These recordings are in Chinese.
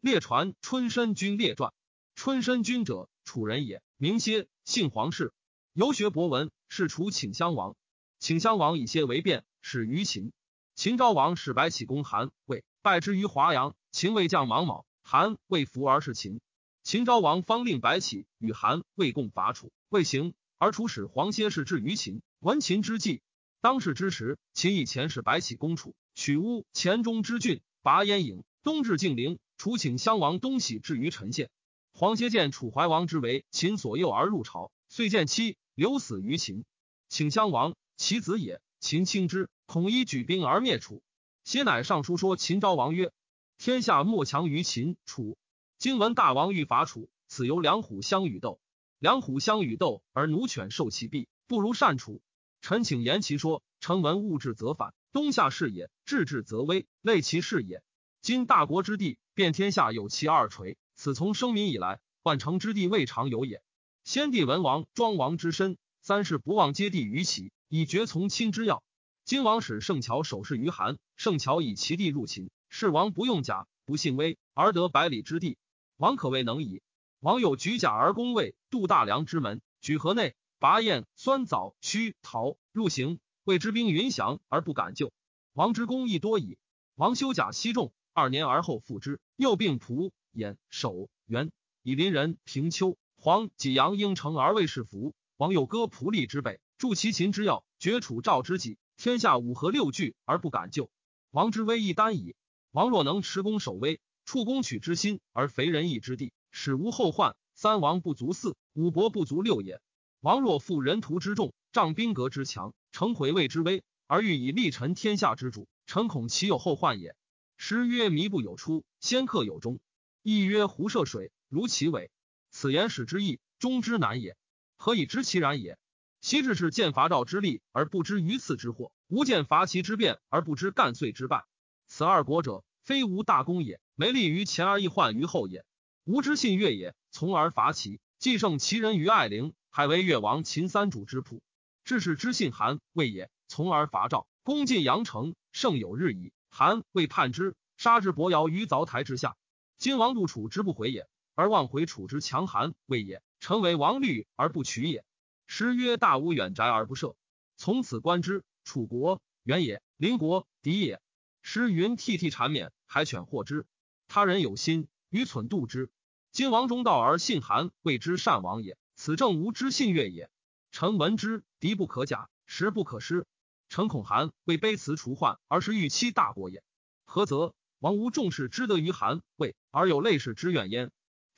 列传春申君列传。春申君者，楚人也，名歇，姓黄氏，游学博闻，是楚顷襄王。顷襄王以歇为变，始于秦。秦昭王使白起攻韩，魏，败之于华阳。秦魏将莽莽，韩魏服而是秦。秦昭王方令白起与韩魏共伐楚，未行，而楚使黄歇是至于秦。闻秦之计，当世之时，秦以前使白起攻楚，取乌黔中之郡，拔燕郢，东至晋陵。楚顷襄王东徙至于陈县。黄歇见楚怀王之为秦所诱而入朝，遂见妻留死于秦。请襄王其子也，秦轻之，恐一举兵而灭楚。歇乃上书说秦昭王曰：“天下莫强于秦楚。今闻大王欲伐楚，此由两虎相与斗。两虎相与斗而奴犬受其弊，不如善楚。臣请言其说。臣闻物至则反，东夏是也；治治则危，类其事也。今大国之地，遍天下有其二垂。”此从生民以来，万城之地未尝有也。先帝文王、庄王之身，三世不忘接地于齐，以绝从亲之要。今王使圣乔守势于韩，圣乔以其地入秦，是王不用甲，不信威，而得百里之地，王可谓能矣。王有举甲而攻魏，渡大梁之门，举河内，拔燕、酸枣、须陶入行，魏之兵云降而不敢救。王之功亦多矣。王修甲西重，二年而后复之，又并蒲。兖守原以邻人平丘黄济阳应城而为是服。王有割蒲利之北，助其秦之要，绝楚赵之己。天下五合六聚而不敢救。王之威亦单矣。王若能持攻守威，处攻取之心而肥仁义之地，使无后患。三王不足四，五伯不足六也。王若负人徒之众，仗兵革之强，成毁魏之威，而欲以立臣天下之主，臣恐其有后患也。诗曰：弥不有出，先克有终。亦曰：胡涉水，如其尾。此言始之意，终之难也。何以知其然也？昔至是见伐赵之利，而不知榆次之祸；吾见伐齐之变，而不知干遂之败。此二国者，非无大功也，没利于前而易患于后也。吾之信越也，从而伐齐，既胜齐人于爱陵，还为越王秦三主之仆。至是之信韩魏也，从而伐赵，攻进阳城，胜有日矣。韩魏叛之，杀之伯尧于凿台之下。今王入楚之不回也，而望回楚之强韩魏也。臣为王虑而不取也。诗曰：“大无远宅而不赦。”从此观之，楚国远也，邻国敌也。诗云：“涕涕缠绵，海犬获之。他人有心，愚蠢度之。今王中道而信韩，谓之善王也。此正吾之信越也。臣闻之，敌不可假，时不可失。臣恐韩为卑辞除患，而是欲欺大国也。何则？”王无重视之德于韩魏，而有类氏之怨焉。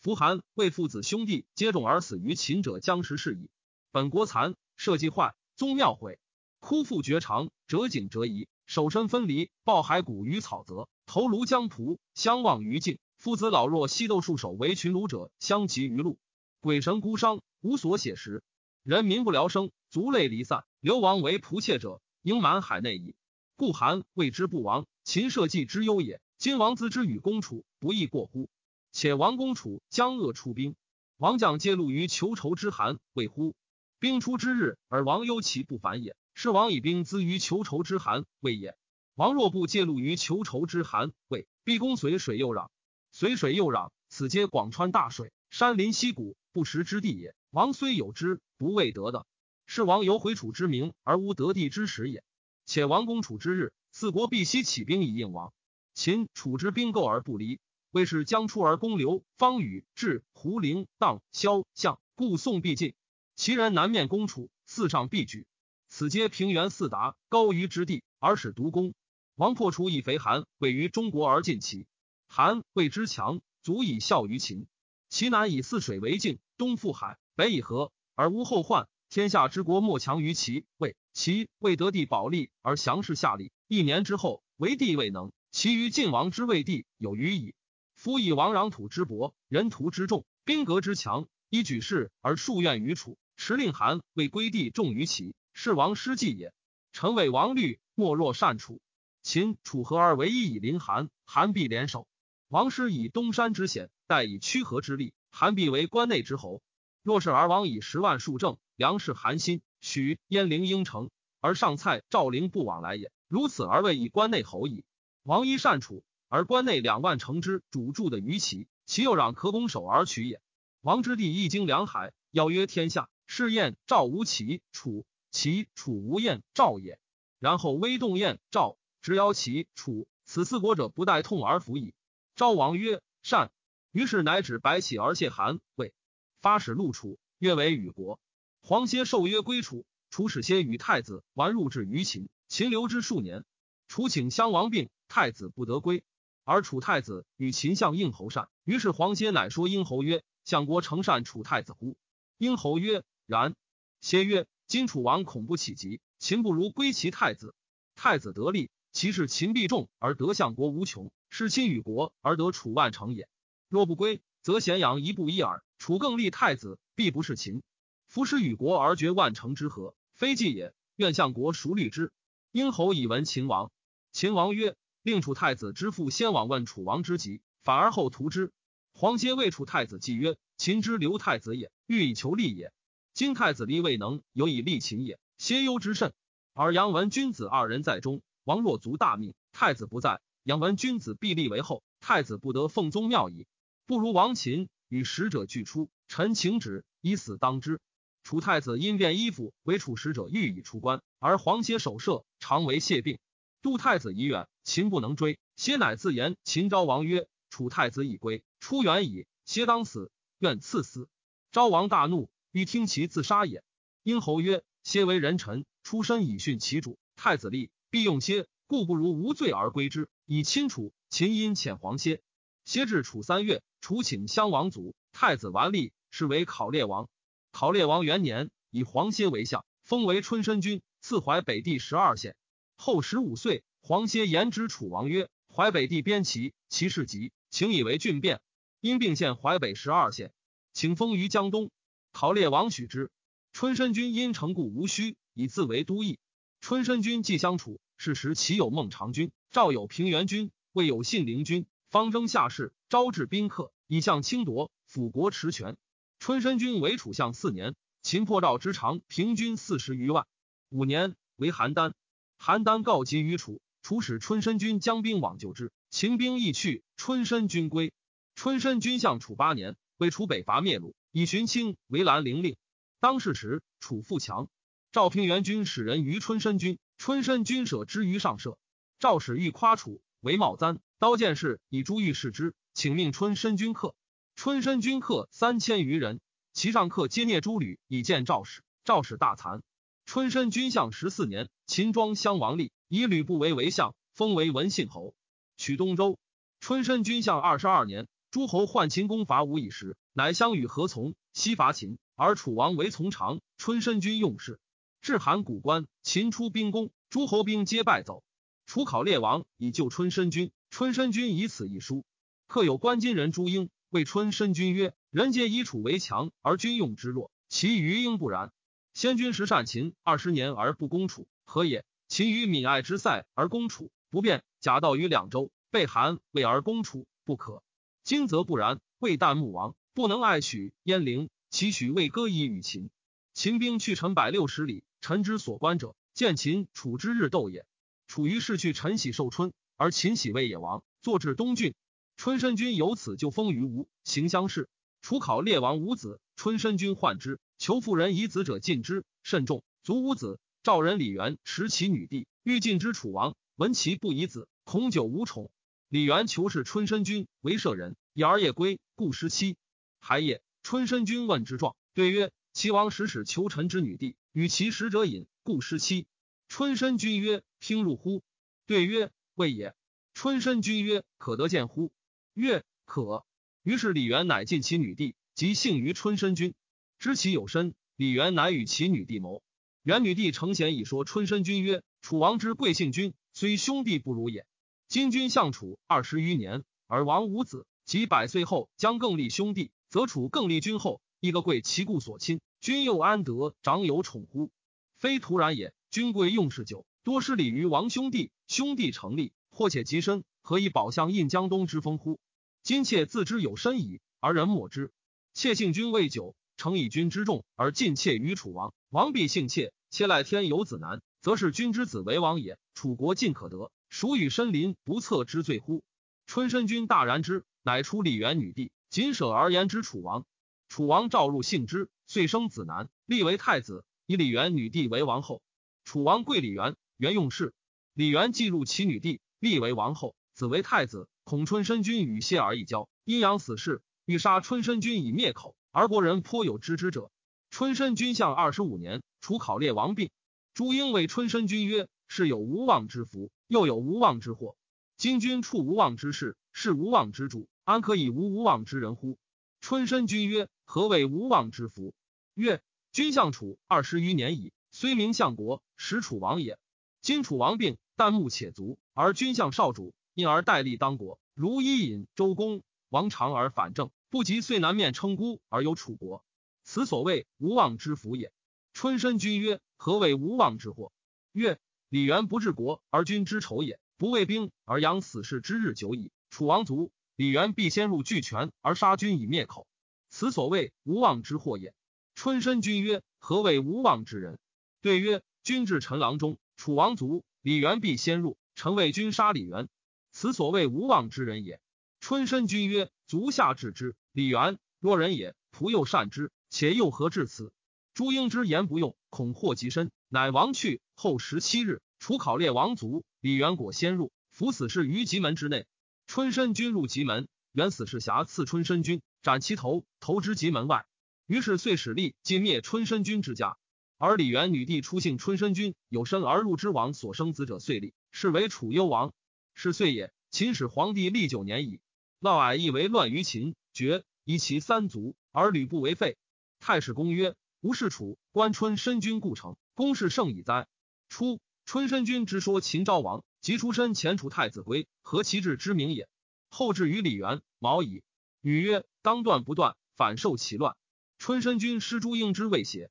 夫韩魏父子兄弟皆众而死于秦者，将食是矣。本国残，社稷坏，宗庙毁，枯复绝长，折颈折夷，手身分离，抱骸骨于草泽，头颅将仆，相望于境。父子老弱，西斗戍守为群虏者，相及于路。鬼神孤伤，无所写实。人民不聊生，族类离散，流亡为仆妾者，应满海内矣。故韩谓之不亡，秦社稷之忧也。今王资之与公楚，不亦过乎？且王公楚将恶出兵，王将皆戮于求仇之寒，谓乎？兵出之日，而王忧其不反也。是王以兵资于求仇之寒，谓也。王若不介入于求仇之寒，谓必攻随水又壤，随水又壤，此皆广川大水，山林溪谷，不食之地也。王虽有之，不未得的。是王有回楚之名，而无得地之实也。且王攻楚之日，四国必悉起兵以应王。秦楚之兵构而不离，魏是将出而攻刘方宇至胡陵荡萧向，故宋必进。齐人南面攻楚，四上必举。此皆平原四达高于之地，而使独攻。王破楚以肥韩，位于中国而进齐。韩魏之强，足以效于秦。齐南以泗水为境，东赴海，北以河，而无后患。天下之国莫强于齐。魏齐未得地保利而降势下利，一年之后为地未能。其余晋王之魏地有余矣。夫以王壤土之薄，人徒之众，兵革之强，以举事而数怨于楚，持令韩为归地重于齐，是王失计也。臣谓王虑莫若善楚，秦楚合而为一以临韩，韩必联手。王师以东山之险，待以屈河之力，韩必为关内之侯。若是而王以十万数正，粮食韩心，许燕陵应城，而上蔡赵陵不往来也。如此而为以关内侯矣。王一善楚，而关内两万城之主住的于齐，其又攘可攻守而取也。王之弟一经两海，邀约天下，是燕赵无齐楚，齐楚无燕赵也。然后威动燕赵，直邀齐楚，此四国者不待痛而服矣。昭王曰：“善。”于是乃指白起而谢韩魏，发使陆楚，约为与国。黄歇受约归楚，楚使歇与太子完入至于秦，秦留之数年。楚请襄王病，太子不得归，而楚太子与秦相应侯善。于是黄歇乃说应侯曰。相国诚善楚太子乎？殷侯曰：“然。”歇曰：“今楚王恐不起急，秦不如归其太子。太子得利，其事秦必重而得相国无穷，是亲与国而得楚万成也。若不归，则咸阳一步一耳。楚更立太子，必不是秦。夫失与国而绝万成之和，非计也。愿相国熟虑之。”殷侯以闻秦王。秦王曰：“令楚太子之父先往问楚王之疾，反而后图之。”黄歇谓楚太子计曰：“秦之留太子也，欲以求利也。今太子立未能，有以利秦也。歇忧之甚。而杨文君子二人在中，王若足大命，太子不在，杨文君子必立为后，太子不得奉宗庙矣。不如王秦与使者俱出，臣请旨，以死当之。”楚太子因变衣服为楚使者，欲以出关，而黄歇守舍，常为谢病。杜太子已远，秦不能追，歇乃自言秦昭王曰：“楚太子已归。”出远矣，歇当死，愿赐死。昭王大怒，欲听其自杀也。殷侯曰：“歇为人臣，出身以殉其主。太子立，必用歇，故不如无罪而归之，以亲楚。”秦因遣黄歇。歇至楚三月，楚请襄王卒，太子完立，是为考烈王。考烈王元年，以黄歇为相，封为春申君，赐淮北地十二县。后十五岁，黄歇言之楚王曰：“淮北地边齐，其势急，请以为郡变。”因并县淮北十二县，请封于江东。陶烈王许之。春申君因城故无须，以自为都邑。春申君既相处，是时齐有孟尝君，赵有平原君，魏有信陵君，方征下士，招致宾客，以向侵夺，辅国持权。春申君为楚相四年，秦破赵之长平均四十余万。五年为邯郸，邯郸告急于楚，楚使春申君将兵往救之，秦兵亦去，春申君归。春申君相楚八年，为楚北伐灭鲁，以寻亲为兰陵令。当世时，楚富强。赵平原君使人于春申君，春申君舍之于上舍。赵使欲夸楚为茂簪，刀剑士以珠玉饰之，请命春申君客。春申君客三千余人，其上客皆聂诸吕以见赵使。赵使大惭。春申君相十四年，秦庄襄王立，以吕不韦为相，封为文信侯，取东周。春申君相二十二年。诸侯患秦攻伐吴以时，乃相与何从，西伐秦，而楚王为从长。春申君用事，至函谷关，秦出兵攻，诸侯兵皆败走。楚考烈王以救春申君，春申君以此一书。客有关金人朱英，谓春申君曰：“人皆以楚为强，而君用之弱，其余应不然。先君时善秦二十年而不攻楚，何也？秦于闽爱之塞而攻楚，不变；假道于两州，被韩魏而攻楚，不可。”今则不然，魏旦穆王不能爱许燕陵，其许魏歌以与秦。秦兵去陈百六十里，臣之所观者，见秦楚之日斗也。楚于是去陈喜受春，而秦喜魏也亡，坐至东郡。春申君由此就封于吴，行乡试。楚考烈王无子，春申君患之，求妇人以子者禁之，甚重，卒无子。赵人李元持其女弟，欲禁之楚王，闻其不以子，恐久无宠。李元求是春申君为舍人，以儿夜归，故失妻。还夜，春申君问之状，对曰：“齐王使使求臣之女弟，与其使者饮，故失妻。”春申君曰：“听入乎？”对曰：“未也。”春申君曰：“可得见乎？”曰：“可。”于是李元乃尽其女弟，即幸于春申君。知其有身，李元乃与其女弟谋。元女帝承贤以说春申君曰：“楚王之贵姓君，虽兄弟不如也。”今君相楚二十余年，而王无子，及百岁后将更立兄弟，则楚更立君后，一个贵其故所亲，君又安得长有宠乎？非徒然也。君贵用事久，多失礼于王兄弟，兄弟成立，或且极深，何以保相印江东之风乎？今妾自知有身矣，而人莫之。妾幸君未久，承以君之重，而尽妾于楚王，王必幸妾。妾赖天有子男，则是君之子为王也。楚国尽可得。孰与申林不测之罪乎？春申君大然之，乃出李元女帝，谨舍而言之楚王。楚王召入幸之，遂生子男，立为太子，以李元女帝为王后。楚王贵李元，元用事。李元既入其女帝，立为王后，子为太子。孔春申君与谢而一交，阴阳死事，欲杀春申君以灭口，而国人颇有知之者。春申君相二十五年，楚考烈王病，朱英谓春申君曰：“是有无妄之福，又有无妄之祸。今君处无妄之事，是无妄之主，安可以无无妄之人乎？”春申君曰：“何谓无妄之福？”曰：“君相楚二十余年矣，虽名相国，实楚王也。今楚王病，旦暮且卒，而君相少主，因而代立当国。如伊尹、周公王长而反正，不及遂南面称孤而有楚国。此所谓无妄之福也。”春申君曰：“何谓无妄之祸？”曰：“李元不治国而君之仇也，不为兵而养死士之日久矣。楚王卒。”李元必先入巨泉而杀君以灭口，此所谓无妄之祸也。春申君曰：“何谓无妄之人？”对曰：“君至陈郎中，楚王卒，李元必先入，臣为君杀李元，此所谓无妄之人也。”春申君曰：“足下治之，李元若人也，仆又善之，且又何至此？”朱英之言不用，恐祸及身，乃亡去。后十七日，楚考烈王卒，李元果先入，伏死士于棘门之内。春申君入棘门，元死士侠刺春申君，斩其头，投之棘门外。于是遂使力尽灭春申君之家。而李元女帝出姓春申君，有身而入之王所生子者，遂立，是为楚幽王。是岁也。秦始皇帝历九年矣。嫪毐亦为乱于秦，绝以其三族，而吕不为废。太史公曰：吾是楚关春申君故城，公事胜矣哉？初，春申君之说秦昭王。即出身前楚太子归，何其志之明也？后至于李元、毛矣。女曰：当断不断，反受其乱。春申君失诸英之未邪？